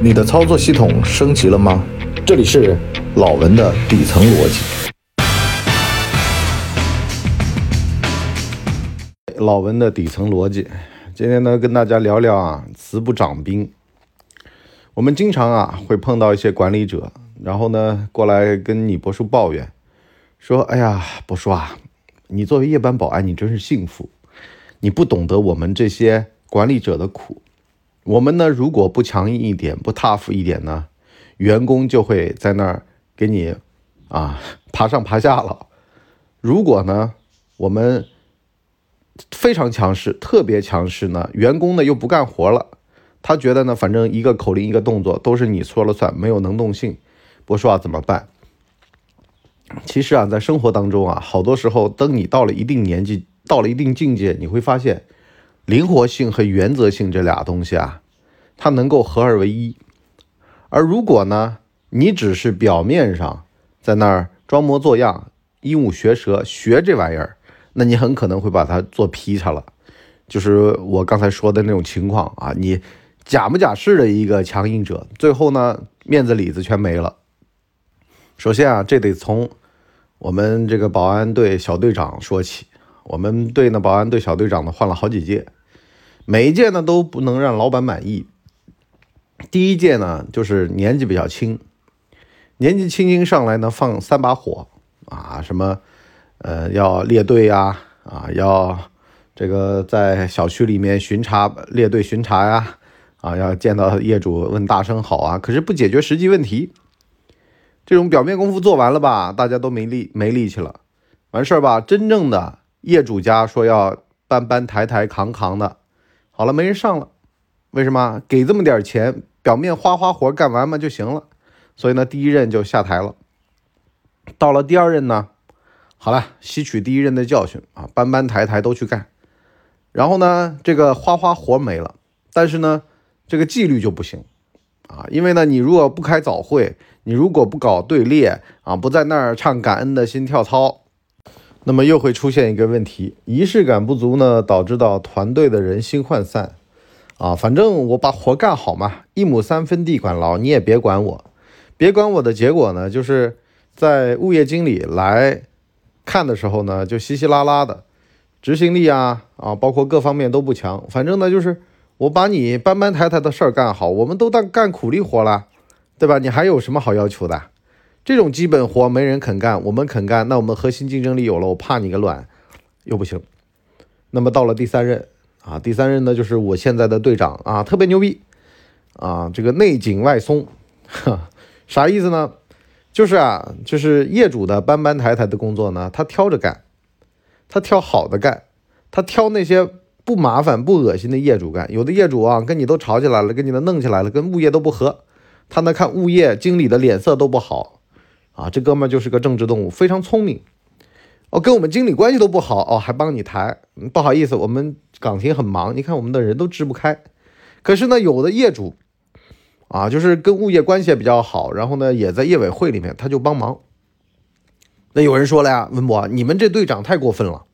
你的操作系统升级了吗？这里是老文的底层逻辑。老文的底层逻辑，今天呢跟大家聊聊啊，慈不掌兵。我们经常啊会碰到一些管理者，然后呢过来跟你博叔抱怨，说：“哎呀，博叔啊，你作为夜班保安，你真是幸福，你不懂得我们这些管理者的苦。我们呢如果不强硬一点，不 tough 一点呢，员工就会在那儿给你啊 爬上爬下了。如果呢我们非常强势，特别强势呢，员工呢又不干活了。”他觉得呢，反正一个口令一个动作都是你说了算，没有能动性。不说啊，怎么办？其实啊，在生活当中啊，好多时候，等你到了一定年纪，到了一定境界，你会发现，灵活性和原则性这俩东西啊，它能够合二为一。而如果呢，你只是表面上在那儿装模作样、鹦鹉学舌学这玩意儿，那你很可能会把它做劈叉了。就是我刚才说的那种情况啊，你。假模假式的一个强硬者，最后呢，面子里子全没了。首先啊，这得从我们这个保安队小队长说起。我们队呢，保安队小队长呢换了好几届，每一届呢都不能让老板满意。第一届呢，就是年纪比较轻，年纪轻轻上来呢放三把火啊，什么呃要列队呀，啊要这个在小区里面巡查列队巡查呀。啊，要见到业主问大声好啊，可是不解决实际问题。这种表面功夫做完了吧，大家都没力没力气了，完事儿吧。真正的业主家说要搬搬抬抬扛扛的，好了没人上了，为什么？给这么点钱，表面花花活干完嘛就行了。所以呢，第一任就下台了。到了第二任呢，好了，吸取第一任的教训啊，搬搬抬抬都去干。然后呢，这个花花活没了，但是呢。这个纪律就不行啊，因为呢，你如果不开早会，你如果不搞队列啊，不在那儿唱感恩的心跳操，那么又会出现一个问题，仪式感不足呢，导致到团队的人心涣散啊。反正我把活干好嘛，一亩三分地管牢，你也别管我，别管我的结果呢，就是在物业经理来看的时候呢，就稀稀拉拉的，执行力啊啊，包括各方面都不强，反正呢就是。我把你搬搬抬抬的事儿干好，我们都当干苦力活了，对吧？你还有什么好要求的？这种基本活没人肯干，我们肯干，那我们核心竞争力有了，我怕你个卵，又不行。那么到了第三任啊，第三任呢就是我现在的队长啊，特别牛逼啊，这个内紧外松，啥意思呢？就是啊，就是业主的搬搬抬抬的工作呢，他挑着干，他挑好的干，他挑那些。不麻烦不恶心的业主干，有的业主啊跟你都吵起来了，跟你都弄起来了，跟物业都不和，他呢看物业经理的脸色都不好啊，这哥们就是个政治动物，非常聪明哦，跟我们经理关系都不好哦，还帮你抬，不好意思，我们岗亭很忙，你看我们的人都支不开。可是呢，有的业主啊，就是跟物业关系也比较好，然后呢也在业委会里面，他就帮忙。那有人说了呀，文博，你们这队长太过分了。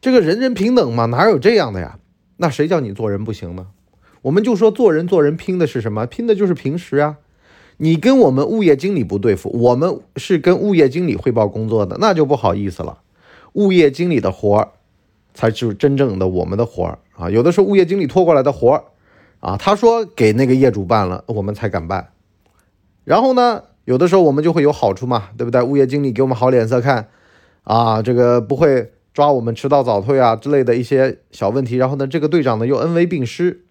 这个人人平等嘛，哪有这样的呀？那谁叫你做人不行呢？我们就说做人做人拼的是什么？拼的就是平时啊。你跟我们物业经理不对付，我们是跟物业经理汇报工作的，那就不好意思了。物业经理的活儿才是真正的我们的活儿啊。有的时候物业经理拖过来的活儿啊，他说给那个业主办了，我们才敢办。然后呢，有的时候我们就会有好处嘛，对不对？物业经理给我们好脸色看啊，这个不会。抓我们迟到早退啊之类的一些小问题，然后呢，这个队长呢又恩威并施。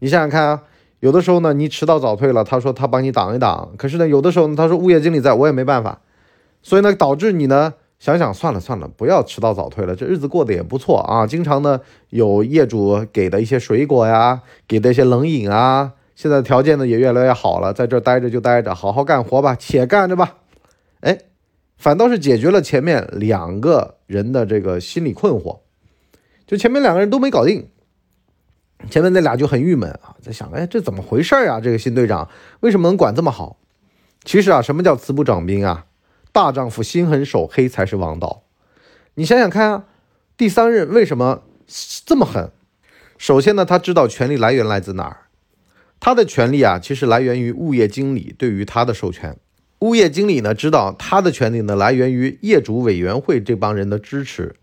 你想想看啊，有的时候呢你迟到早退了，他说他帮你挡一挡，可是呢有的时候呢他说物业经理在我也没办法，所以呢导致你呢想想算了算了，不要迟到早退了，这日子过得也不错啊。经常呢有业主给的一些水果呀，给的一些冷饮啊，现在条件呢也越来越好了，在这待着就待着，好好干活吧，且干着吧，哎。反倒是解决了前面两个人的这个心理困惑，就前面两个人都没搞定，前面那俩就很郁闷啊，在想，哎，这怎么回事儿啊？这个新队长为什么能管这么好？其实啊，什么叫慈不掌兵啊？大丈夫心狠手黑才是王道。你想想看啊，第三任为什么这么狠？首先呢，他知道权力来源来自哪儿，他的权利啊，其实来源于物业经理对于他的授权。物业经理呢，知道他的权利呢来源于业主委员会这帮人的支持，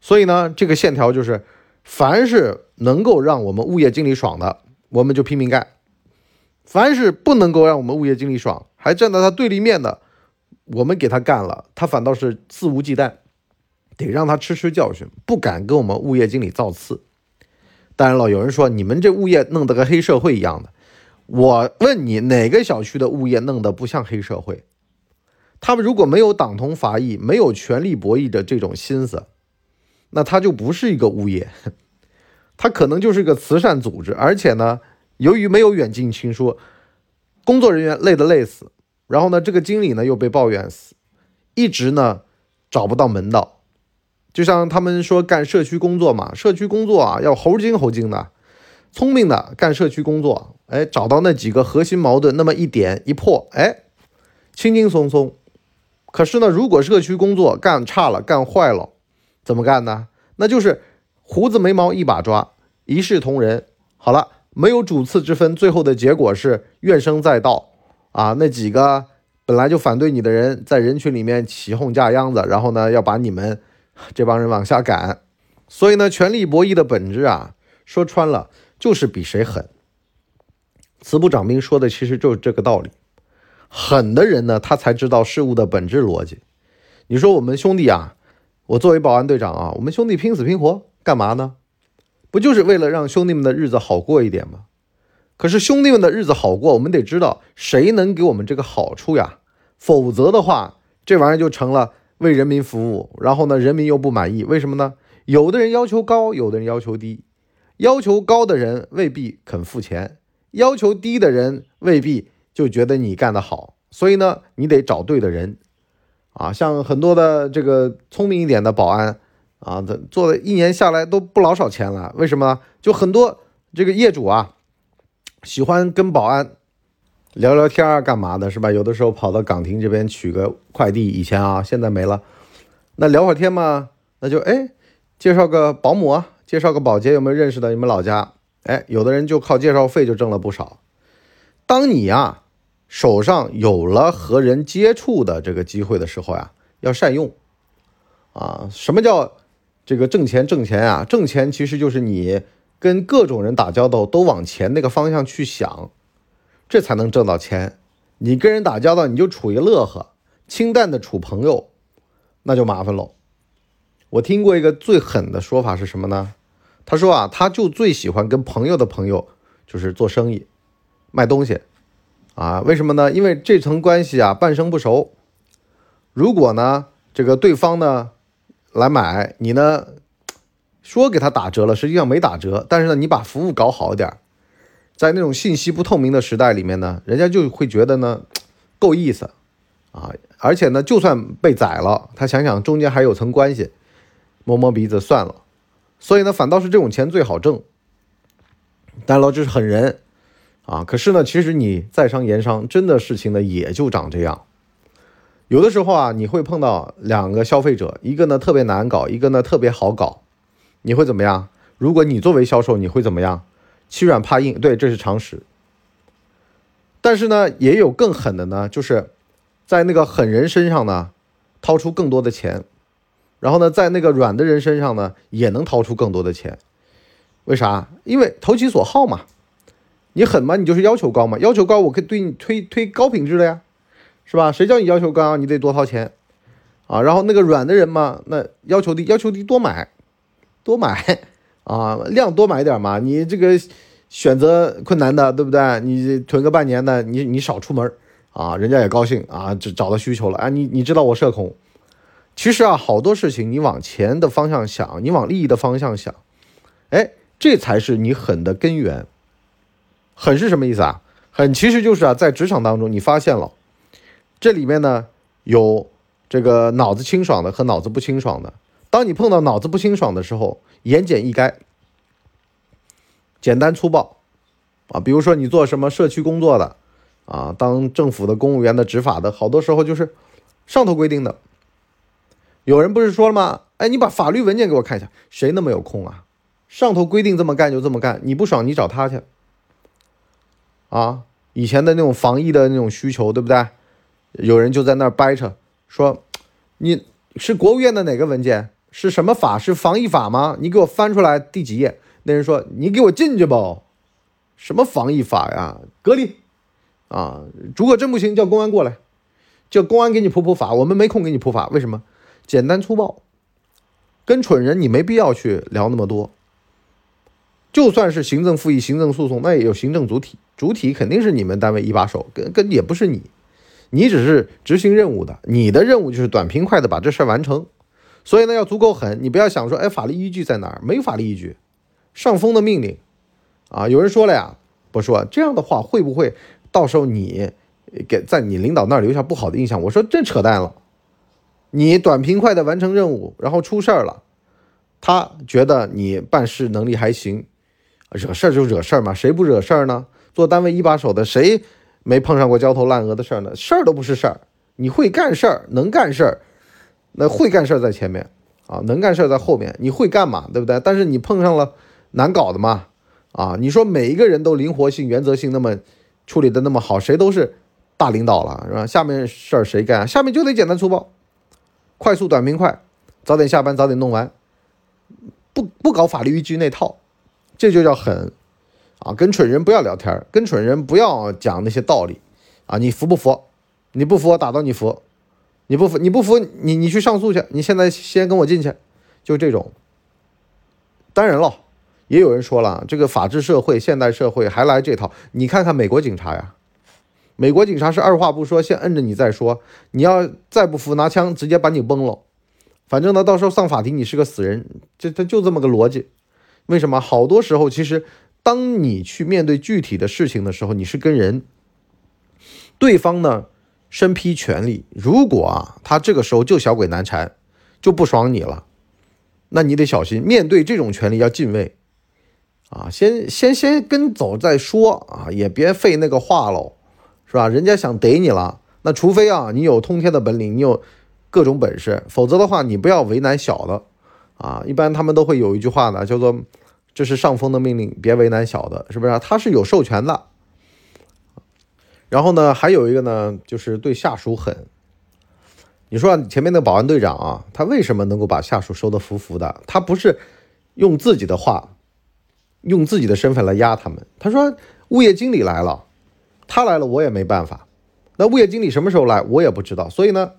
所以呢，这个线条就是，凡是能够让我们物业经理爽的，我们就拼命干；凡是不能够让我们物业经理爽，还站在他对立面的，我们给他干了，他反倒是肆无忌惮，得让他吃吃教训，不敢跟我们物业经理造次。当然了，有人说你们这物业弄得跟黑社会一样的。我问你，哪个小区的物业弄得不像黑社会？他们如果没有党同伐异、没有权力博弈的这种心思，那他就不是一个物业，他可能就是个慈善组织。而且呢，由于没有远近亲疏，工作人员累得累死，然后呢，这个经理呢又被抱怨死，一直呢找不到门道。就像他们说干社区工作嘛，社区工作啊要猴精猴精的。聪明的干社区工作，哎，找到那几个核心矛盾，那么一点一破，哎，轻轻松松。可是呢，如果社区工作干差了、干坏了，怎么干呢？那就是胡子眉毛一把抓，一视同仁。好了，没有主次之分，最后的结果是怨声载道啊！那几个本来就反对你的人，在人群里面起哄架秧子，然后呢，要把你们这帮人往下赶。所以呢，权力博弈的本质啊，说穿了。就是比谁狠，慈不掌兵说的其实就是这个道理。狠的人呢，他才知道事物的本质逻辑。你说我们兄弟啊，我作为保安队长啊，我们兄弟拼死拼活干嘛呢？不就是为了让兄弟们的日子好过一点吗？可是兄弟们的日子好过，我们得知道谁能给我们这个好处呀？否则的话，这玩意儿就成了为人民服务，然后呢，人民又不满意，为什么呢？有的人要求高，有的人要求低。要求高的人未必肯付钱，要求低的人未必就觉得你干得好，所以呢，你得找对的人啊。像很多的这个聪明一点的保安啊，他做了一年下来都不老少钱了。为什么？就很多这个业主啊，喜欢跟保安聊聊天啊，干嘛的，是吧？有的时候跑到岗亭这边取个快递，以前啊，现在没了。那聊会儿天嘛，那就哎，介绍个保姆啊。介绍个保洁有没有认识的？你们老家，哎，有的人就靠介绍费就挣了不少。当你啊手上有了和人接触的这个机会的时候呀，要善用啊。什么叫这个挣钱？挣钱啊，挣钱其实就是你跟各种人打交道都往钱那个方向去想，这才能挣到钱。你跟人打交道你就处一乐呵，清淡的处朋友，那就麻烦喽。我听过一个最狠的说法是什么呢？他说啊，他就最喜欢跟朋友的朋友就是做生意，卖东西，啊，为什么呢？因为这层关系啊半生不熟。如果呢这个对方呢来买，你呢说给他打折了，实际上没打折，但是呢你把服务搞好一点，在那种信息不透明的时代里面呢，人家就会觉得呢够意思啊，而且呢就算被宰了，他想想中间还有层关系，摸摸鼻子算了。所以呢，反倒是这种钱最好挣。但老这是狠人啊！可是呢，其实你在商言商，真的事情呢也就长这样。有的时候啊，你会碰到两个消费者，一个呢特别难搞，一个呢特别好搞，你会怎么样？如果你作为销售，你会怎么样？欺软怕硬，对，这是常识。但是呢，也有更狠的呢，就是在那个狠人身上呢，掏出更多的钱。然后呢，在那个软的人身上呢，也能掏出更多的钱，为啥？因为投其所好嘛。你狠嘛，你就是要求高嘛，要求高，我可以对你推推高品质的呀，是吧？谁叫你要求高，你得多掏钱啊。然后那个软的人嘛，那要求低，要求低，多买，多买啊，量多买点嘛。你这个选择困难的，对不对？你囤个半年的，你你少出门啊，人家也高兴啊，就找到需求了啊。你你知道我社恐。其实啊，好多事情你往钱的方向想，你往利益的方向想，哎，这才是你狠的根源。狠是什么意思啊？狠其实就是啊，在职场当中你发现了，这里面呢有这个脑子清爽的和脑子不清爽的。当你碰到脑子不清爽的时候，言简意赅，简单粗暴啊。比如说你做什么社区工作的啊，当政府的公务员的、执法的，好多时候就是上头规定的。有人不是说了吗？哎，你把法律文件给我看一下，谁那么有空啊？上头规定这么干就这么干，你不爽你找他去。啊，以前的那种防疫的那种需求，对不对？有人就在那儿掰扯说，你是国务院的哪个文件？是什么法？是防疫法吗？你给我翻出来第几页？那人说：“你给我进去吧。”什么防疫法呀？隔离啊！如果真不行，叫公安过来，叫公安给你普普法。我们没空给你普法，为什么？简单粗暴，跟蠢人你没必要去聊那么多。就算是行政复议、行政诉讼，那也有行政主体，主体肯定是你们单位一把手，跟跟也不是你，你只是执行任务的，你的任务就是短平快的把这事儿完成。所以呢，要足够狠，你不要想说，哎，法律依据在哪儿？没法律依据，上峰的命令啊！有人说了呀，不说这样的话，会不会到时候你给在你领导那儿留下不好的印象？我说这扯淡了，你短平快的完成任务，然后出事儿了，他觉得你办事能力还行。惹事儿就惹事儿嘛，谁不惹事儿呢？做单位一把手的，谁没碰上过焦头烂额的事儿呢？事儿都不是事儿，你会干事儿，能干事儿，那会干事儿在前面啊，能干事儿在后面。你会干嘛，对不对？但是你碰上了难搞的嘛，啊，你说每一个人都灵活性、原则性那么处理的那么好，谁都是大领导了，是吧？下面事儿谁干？下面就得简单粗暴，快速短平快，早点下班，早点弄完，不不搞法律依据那套。这就叫狠啊！跟蠢人不要聊天，跟蠢人不要讲那些道理啊！你服不服？你不服我打到你服，你不服你不服你你去上诉去！你现在先跟我进去，就这种。当然了，也有人说了，这个法治社会、现代社会还来这套？你看看美国警察呀，美国警察是二话不说，先摁着你再说，你要再不服，拿枪直接把你崩了。反正呢，到时候上法庭你是个死人，这他就这么个逻辑。为什么好多时候，其实当你去面对具体的事情的时候，你是跟人，对方呢身披权力，如果啊他这个时候就小鬼难缠，就不爽你了，那你得小心，面对这种权力要敬畏，啊，先先先跟走再说啊，也别费那个话喽，是吧？人家想逮你了，那除非啊你有通天的本领，你有各种本事，否则的话你不要为难小的。啊，一般他们都会有一句话呢，叫做“这是上峰的命令，别为难小的”，是不是？他是有授权的。然后呢，还有一个呢，就是对下属狠。你说前面那个保安队长啊，他为什么能够把下属收得服服的？他不是用自己的话，用自己的身份来压他们。他说物业经理来了，他来了我也没办法。那物业经理什么时候来，我也不知道。所以呢，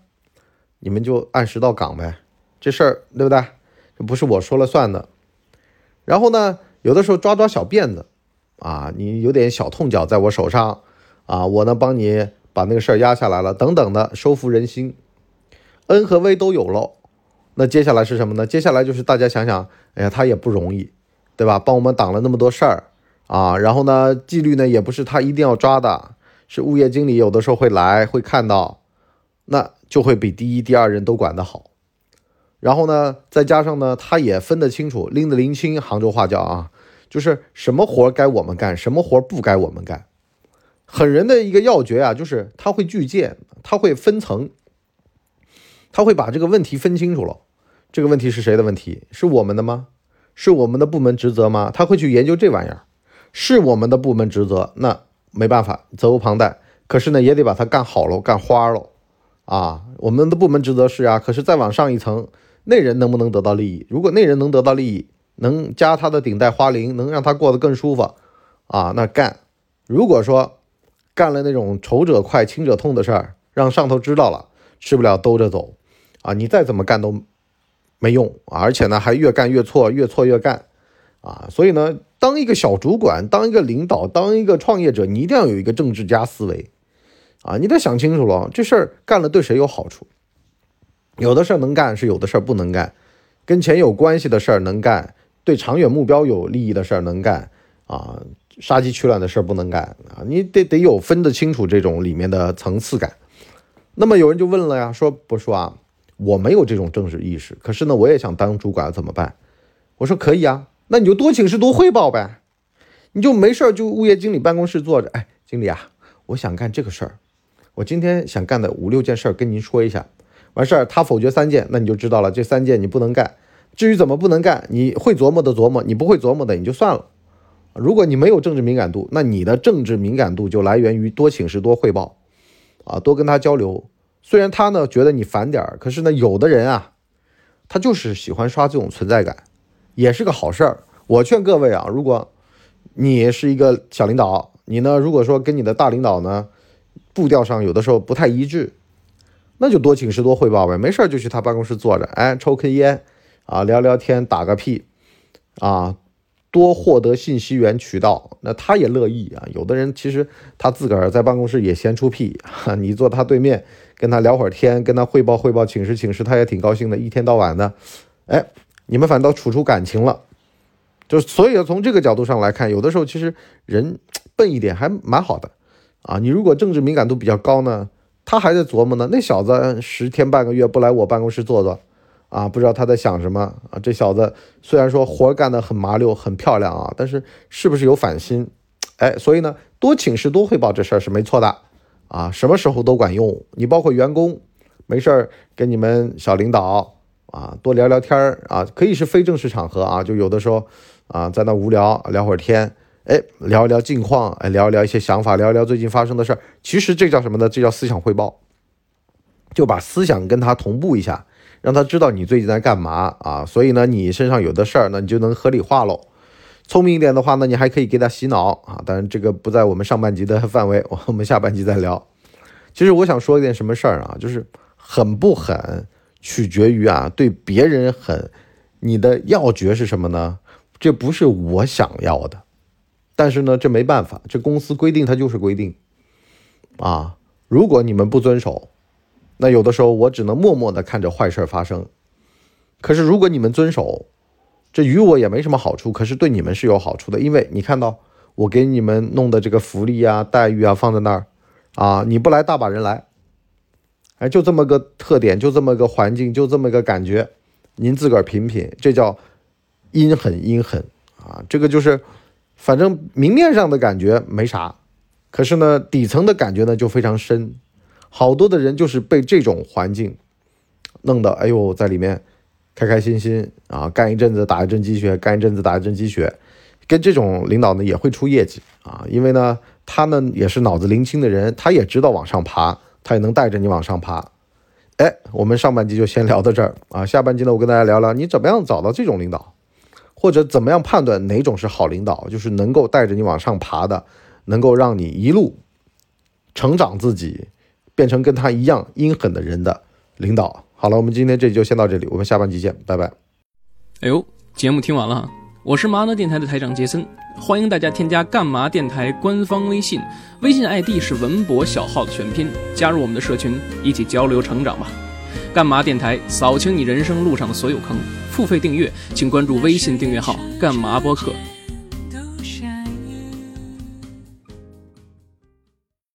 你们就按时到岗呗，这事儿对不对？这不是我说了算的，然后呢，有的时候抓抓小辫子，啊，你有点小痛脚在我手上，啊，我呢帮你把那个事儿压下来了，等等的，收服人心，恩和威都有了。那接下来是什么呢？接下来就是大家想想，哎呀，他也不容易，对吧？帮我们挡了那么多事儿啊，然后呢，纪律呢也不是他一定要抓的，是物业经理有的时候会来会看到，那就会比第一、第二人都管得好。然后呢，再加上呢，他也分得清楚，拎得拎清。杭州话叫啊，就是什么活该我们干，什么活不该我们干。狠人的一个要诀啊，就是他会巨荐，他会分层，他会把这个问题分清楚了。这个问题是谁的问题？是我们的吗？是我们的部门职责吗？他会去研究这玩意儿，是我们的部门职责，那没办法，责无旁贷。可是呢，也得把它干好了，干花了。啊，我们的部门职责是啊，可是再往上一层。那人能不能得到利益？如果那人能得到利益，能加他的顶戴花翎，能让他过得更舒服，啊，那干。如果说干了那种仇者快，亲者痛的事儿，让上头知道了，吃不了兜着走，啊，你再怎么干都没用，而且呢，还越干越错，越错越干，啊，所以呢，当一个小主管，当一个领导，当一个创业者，你一定要有一个政治家思维，啊，你得想清楚了，这事儿干了对谁有好处。有的事儿能干，是有的事儿不能干。跟钱有关系的事儿能干，对长远目标有利益的事儿能干啊，杀鸡取卵的事儿不能干啊。你得得有分得清楚这种里面的层次感。那么有人就问了呀，说不说啊？我没有这种政治意识，可是呢，我也想当主管，怎么办？我说可以啊，那你就多请示多汇报呗。你就没事儿就物业经理办公室坐着，哎，经理啊，我想干这个事儿，我今天想干的五六件事儿跟您说一下。完事儿，他否决三件，那你就知道了，这三件你不能干。至于怎么不能干，你会琢磨的琢磨，你不会琢磨的你就算了，如果你没有政治敏感度，那你的政治敏感度就来源于多请示、多汇报，啊，多跟他交流。虽然他呢觉得你烦点儿，可是呢，有的人啊，他就是喜欢刷这种存在感，也是个好事儿。我劝各位啊，如果你是一个小领导，你呢如果说跟你的大领导呢步调上有的时候不太一致，那就多请示、多汇报呗。没事就去他办公室坐着，哎，抽根烟啊，聊聊天，打个屁啊。多获得信息源渠道，那他也乐意啊。有的人其实他自个儿在办公室也闲出屁，你坐他对面跟他聊会儿天，跟他汇报汇报，请示请示，他也挺高兴的。一天到晚的，哎，你们反倒处出感情了。就所以从这个角度上来看，有的时候其实人笨一点还蛮好的啊。你如果政治敏感度比较高呢，他还在琢磨呢。那小子十天半个月不来我办公室坐坐。啊，不知道他在想什么啊！这小子虽然说活干得很麻溜、很漂亮啊，但是是不是有反心？哎，所以呢，多请示、多汇报这事儿是没错的啊，什么时候都管用。你包括员工，没事儿跟你们小领导啊多聊聊天儿啊，可以是非正式场合啊，就有的时候啊在那无聊聊会儿天，哎，聊一聊近况，哎，聊一聊一些想法，聊一聊最近发生的事儿。其实这叫什么呢？这叫思想汇报，就把思想跟他同步一下。让他知道你最近在干嘛啊，所以呢，你身上有的事儿，那你就能合理化喽。聪明一点的话呢，你还可以给他洗脑啊。当然，这个不在我们上半集的范围，我们下半集再聊。其实我想说一件什么事儿啊，就是狠不狠，取决于啊，对别人狠，你的要诀是什么呢？这不是我想要的，但是呢，这没办法，这公司规定它就是规定啊。如果你们不遵守。那有的时候我只能默默的看着坏事发生，可是如果你们遵守，这于我也没什么好处，可是对你们是有好处的，因为你看到我给你们弄的这个福利啊、待遇啊放在那儿，啊，你不来大把人来，哎，就这么个特点，就这么个环境，就这么个感觉，您自个儿品品，这叫阴狠阴狠啊，这个就是反正明面上的感觉没啥，可是呢底层的感觉呢就非常深。好多的人就是被这种环境弄得，哎呦，在里面开开心心啊，干一阵子打一阵鸡血，干一阵子打一阵鸡血，跟这种领导呢也会出业绩啊，因为呢他呢也是脑子灵清的人，他也知道往上爬，他也能带着你往上爬。哎，我们上半集就先聊到这儿啊，下半集呢我跟大家聊聊你怎么样找到这种领导，或者怎么样判断哪种是好领导，就是能够带着你往上爬的，能够让你一路成长自己。变成跟他一样阴狠的人的领导。好了，我们今天这就先到这里，我们下半集见，拜拜。哎呦，节目听完了，我是麻辣电台的台长杰森，欢迎大家添加干嘛电台官方微信，微信 ID 是文博小号的全拼，加入我们的社群，一起交流成长吧。干嘛电台扫清你人生路上的所有坑，付费订阅请关注微信订阅号干嘛播客。